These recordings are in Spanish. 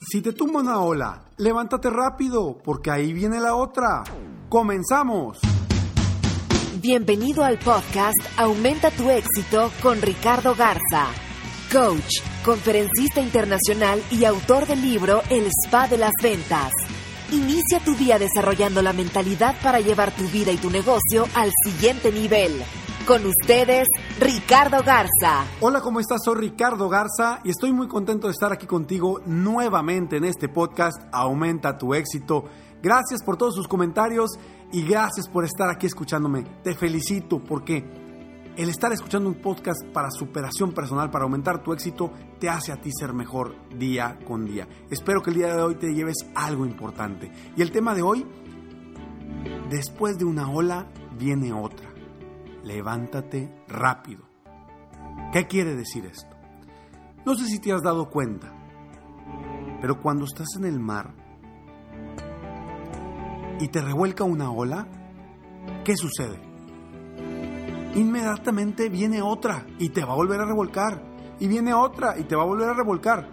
Si te tumba una ola, levántate rápido, porque ahí viene la otra. ¡Comenzamos! Bienvenido al podcast Aumenta tu éxito con Ricardo Garza, coach, conferencista internacional y autor del libro El Spa de las Ventas. Inicia tu día desarrollando la mentalidad para llevar tu vida y tu negocio al siguiente nivel. Con ustedes, Ricardo Garza. Hola, ¿cómo estás? Soy Ricardo Garza y estoy muy contento de estar aquí contigo nuevamente en este podcast Aumenta tu éxito. Gracias por todos sus comentarios y gracias por estar aquí escuchándome. Te felicito porque el estar escuchando un podcast para superación personal, para aumentar tu éxito, te hace a ti ser mejor día con día. Espero que el día de hoy te lleves algo importante. Y el tema de hoy, después de una ola viene otra levántate rápido. ¿Qué quiere decir esto? No sé si te has dado cuenta, pero cuando estás en el mar y te revuelca una ola, ¿qué sucede? Inmediatamente viene otra y te va a volver a revolcar. Y viene otra y te va a volver a revolcar.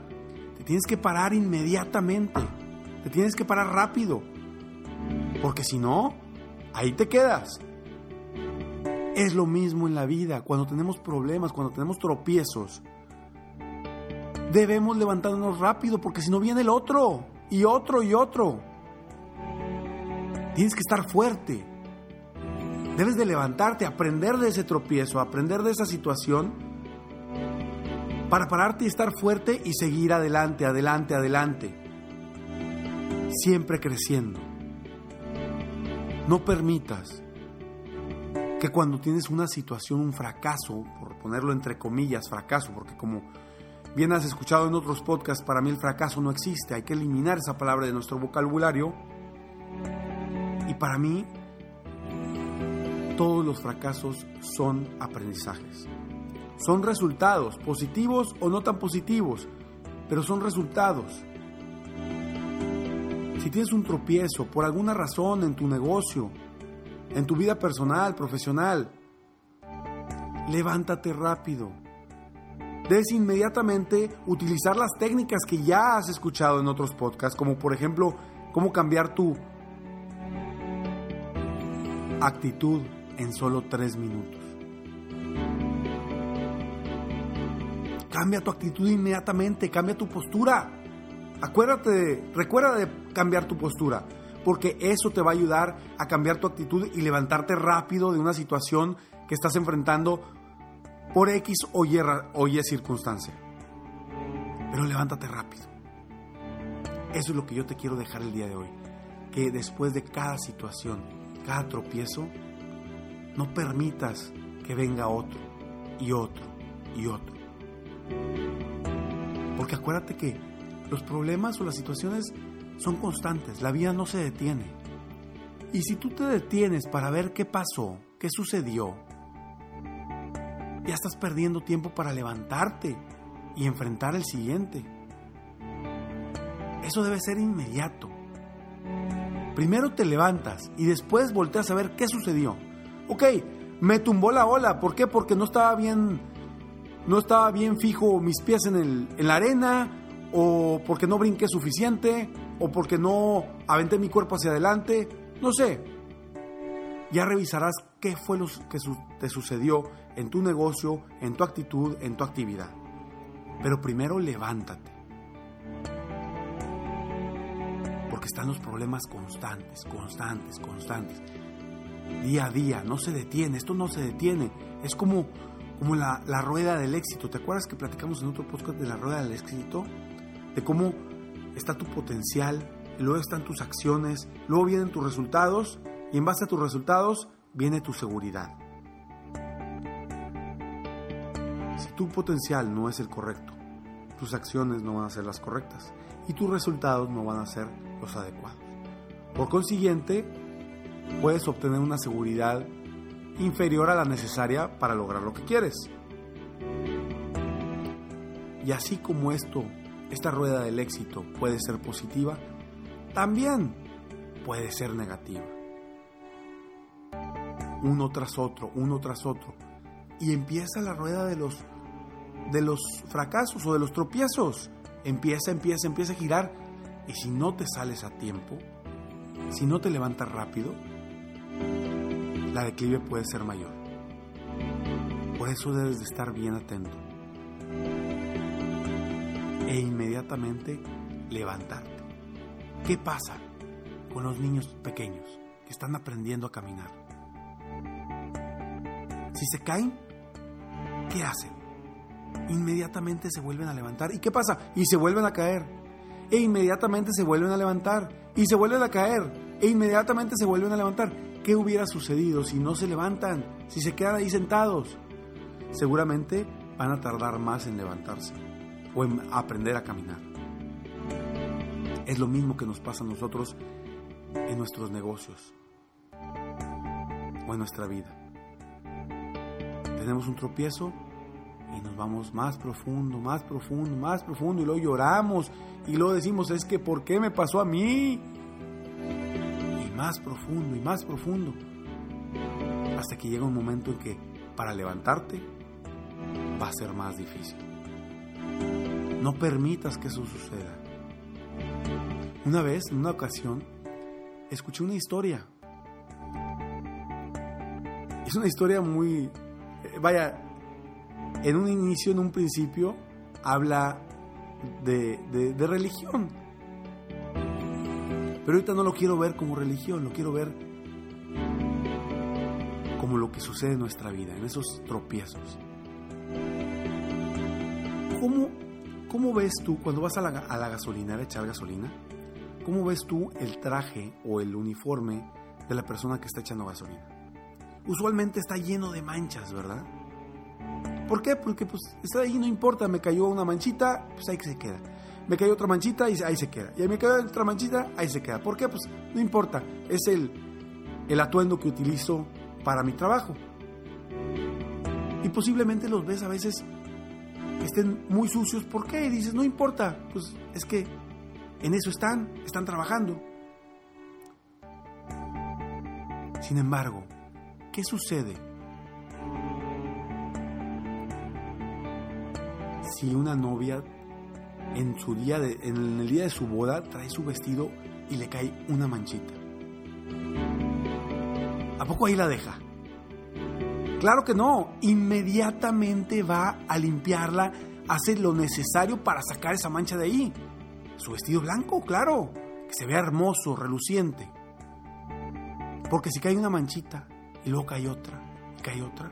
Te tienes que parar inmediatamente. Te tienes que parar rápido. Porque si no, ahí te quedas. Es lo mismo en la vida, cuando tenemos problemas, cuando tenemos tropiezos. Debemos levantarnos rápido porque si no viene el otro, y otro, y otro. Tienes que estar fuerte. Debes de levantarte, aprender de ese tropiezo, aprender de esa situación, para pararte y estar fuerte y seguir adelante, adelante, adelante. Siempre creciendo. No permitas que cuando tienes una situación, un fracaso, por ponerlo entre comillas, fracaso, porque como bien has escuchado en otros podcasts, para mí el fracaso no existe, hay que eliminar esa palabra de nuestro vocabulario. Y para mí, todos los fracasos son aprendizajes. Son resultados, positivos o no tan positivos, pero son resultados. Si tienes un tropiezo por alguna razón en tu negocio, en tu vida personal, profesional. Levántate rápido. Debes inmediatamente utilizar las técnicas que ya has escuchado en otros podcasts, como por ejemplo, cómo cambiar tu actitud en solo tres minutos. Cambia tu actitud inmediatamente, cambia tu postura. Acuérdate, recuerda de cambiar tu postura porque eso te va a ayudar a cambiar tu actitud y levantarte rápido de una situación que estás enfrentando por X o Y, o y circunstancia. Pero levántate rápido. Eso es lo que yo te quiero dejar el día de hoy. Que después de cada situación, cada tropiezo, no permitas que venga otro y otro y otro. Porque acuérdate que los problemas o las situaciones son constantes, la vida no se detiene. Y si tú te detienes para ver qué pasó, qué sucedió, ya estás perdiendo tiempo para levantarte y enfrentar el siguiente. Eso debe ser inmediato. Primero te levantas y después volteas a ver qué sucedió. Ok, me tumbó la ola. ¿Por qué? Porque no estaba bien, no estaba bien fijo mis pies en, el, en la arena o porque no brinqué suficiente o porque no aventé mi cuerpo hacia adelante, no sé. Ya revisarás qué fue lo que te sucedió en tu negocio, en tu actitud, en tu actividad. Pero primero levántate. Porque están los problemas constantes, constantes, constantes. Día a día, no se detiene, esto no se detiene. Es como, como la, la rueda del éxito. ¿Te acuerdas que platicamos en otro podcast de la rueda del éxito? De cómo está tu potencial, luego están tus acciones, luego vienen tus resultados y en base a tus resultados viene tu seguridad. Si tu potencial no es el correcto, tus acciones no van a ser las correctas y tus resultados no van a ser los adecuados. Por consiguiente, puedes obtener una seguridad inferior a la necesaria para lograr lo que quieres. Y así como esto, esta rueda del éxito puede ser positiva, también puede ser negativa. Uno tras otro, uno tras otro. Y empieza la rueda de los, de los fracasos o de los tropiezos. Empieza, empieza, empieza a girar. Y si no te sales a tiempo, si no te levantas rápido, la declive puede ser mayor. Por eso debes de estar bien atento. E inmediatamente levantarte. ¿Qué pasa con los niños pequeños que están aprendiendo a caminar? Si se caen, ¿qué hacen? Inmediatamente se vuelven a levantar. ¿Y qué pasa? Y se vuelven a caer. E inmediatamente se vuelven a levantar. Y se vuelven a caer. E inmediatamente se vuelven a levantar. ¿Qué hubiera sucedido si no se levantan? Si se quedan ahí sentados. Seguramente van a tardar más en levantarse o en aprender a caminar. Es lo mismo que nos pasa a nosotros en nuestros negocios o en nuestra vida. Tenemos un tropiezo y nos vamos más profundo, más profundo, más profundo y luego lloramos y luego decimos, es que ¿por qué me pasó a mí? Y más profundo y más profundo. Hasta que llega un momento en que para levantarte va a ser más difícil. No permitas que eso suceda. Una vez, en una ocasión, escuché una historia. Es una historia muy... eh, Vaya, en un inicio, en un principio, habla de, de- religión. Pero ahorita no lo quiero ver como religión, lo quiero ver como lo que sucede en nuestra vida, en esos tropiezos. ¿Cómo, cómo ves tú cuando vas a la, a la gasolinera a echar gasolina? ¿Cómo ves tú el traje o el uniforme de la persona que está echando gasolina? Usualmente está lleno de manchas, ¿verdad? ¿Por qué? Porque pues está ahí, no importa, me cayó una manchita, pues ahí que se queda. Me cayó otra manchita y ahí se queda. Y me cayó otra manchita, ahí se queda. ¿Por qué? Pues no importa, es el, el atuendo que utilizo para mi trabajo. Y posiblemente los ves a veces estén muy sucios. ¿Por qué? Dices, no importa, pues es que en eso están, están trabajando. Sin embargo, ¿qué sucede si una novia en su día de, en el día de su boda trae su vestido y le cae una manchita? ¿A poco ahí la deja? Claro que no, inmediatamente va a limpiarla, hace lo necesario para sacar esa mancha de ahí. Su vestido blanco, claro, que se vea hermoso, reluciente. Porque si cae una manchita y luego cae otra y cae otra,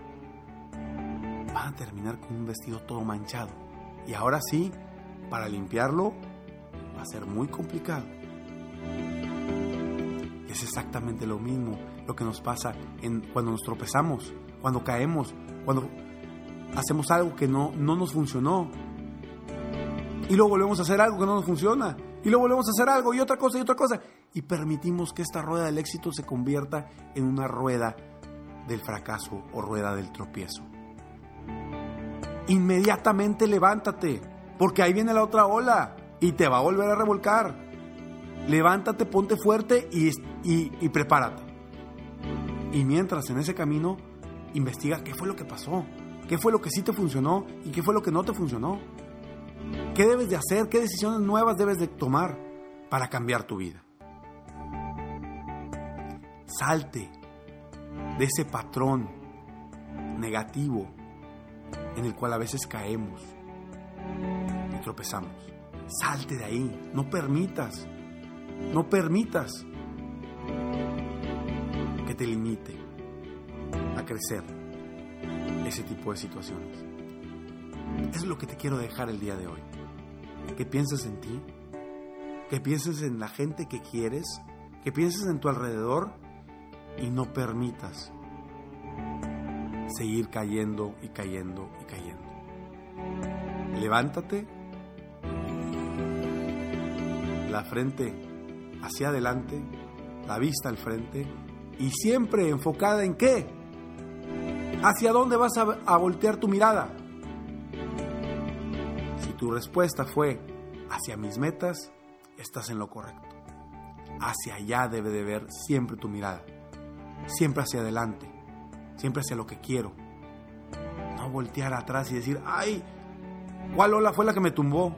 van a terminar con un vestido todo manchado. Y ahora sí, para limpiarlo va a ser muy complicado. Es exactamente lo mismo lo que nos pasa en, cuando nos tropezamos, cuando caemos, cuando hacemos algo que no, no nos funcionó. Y luego volvemos a hacer algo que no nos funciona. Y luego volvemos a hacer algo y otra cosa y otra cosa. Y permitimos que esta rueda del éxito se convierta en una rueda del fracaso o rueda del tropiezo. Inmediatamente levántate, porque ahí viene la otra ola y te va a volver a revolcar. Levántate, ponte fuerte y, y, y prepárate. Y mientras en ese camino, investiga qué fue lo que pasó, qué fue lo que sí te funcionó y qué fue lo que no te funcionó. ¿Qué debes de hacer? ¿Qué decisiones nuevas debes de tomar para cambiar tu vida? Salte de ese patrón negativo en el cual a veces caemos y tropezamos. Salte de ahí, no permitas No permitas que te limite crecer ese tipo de situaciones. Es lo que te quiero dejar el día de hoy. Que pienses en ti, que pienses en la gente que quieres, que pienses en tu alrededor y no permitas seguir cayendo y cayendo y cayendo. Levántate, la frente hacia adelante, la vista al frente y siempre enfocada en qué? ¿Hacia dónde vas a, voltear tu mirada? Si tu respuesta fue hacia mis metas, estás en lo correcto. Hacia allá debe de ver siempre tu mirada. Siempre hacia adelante. Siempre hacia lo que quiero. No voltear atrás y decir, ay, ¿cuál ola fue la que me tumbó?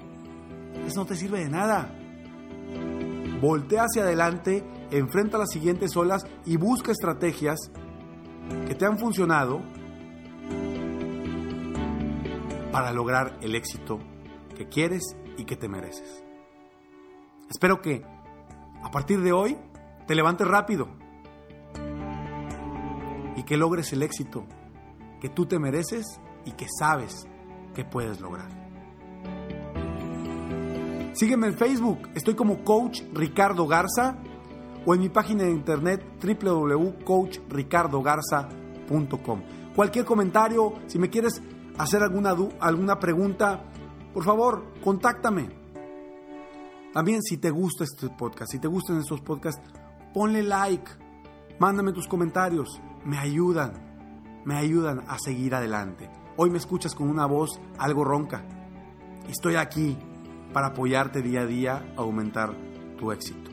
Eso no te sirve de nada. Voltea hacia adelante, enfrenta las siguientes olas y busca estrategias que te han funcionado para lograr el éxito que quieres y que te mereces. Espero que a partir de hoy te levantes rápido y que logres el éxito que tú te mereces y que sabes que puedes lograr. Sígueme en Facebook, estoy como Coach Ricardo Garza o en mi página de internet www.coachricardogarza.com. Cualquier comentario, si me quieres hacer alguna, alguna pregunta, por favor, contáctame. También si te gusta este podcast, si te gustan estos podcasts, ponle like, mándame tus comentarios, me ayudan, me ayudan a seguir adelante. Hoy me escuchas con una voz algo ronca. Estoy aquí para apoyarte día a día a aumentar tu éxito.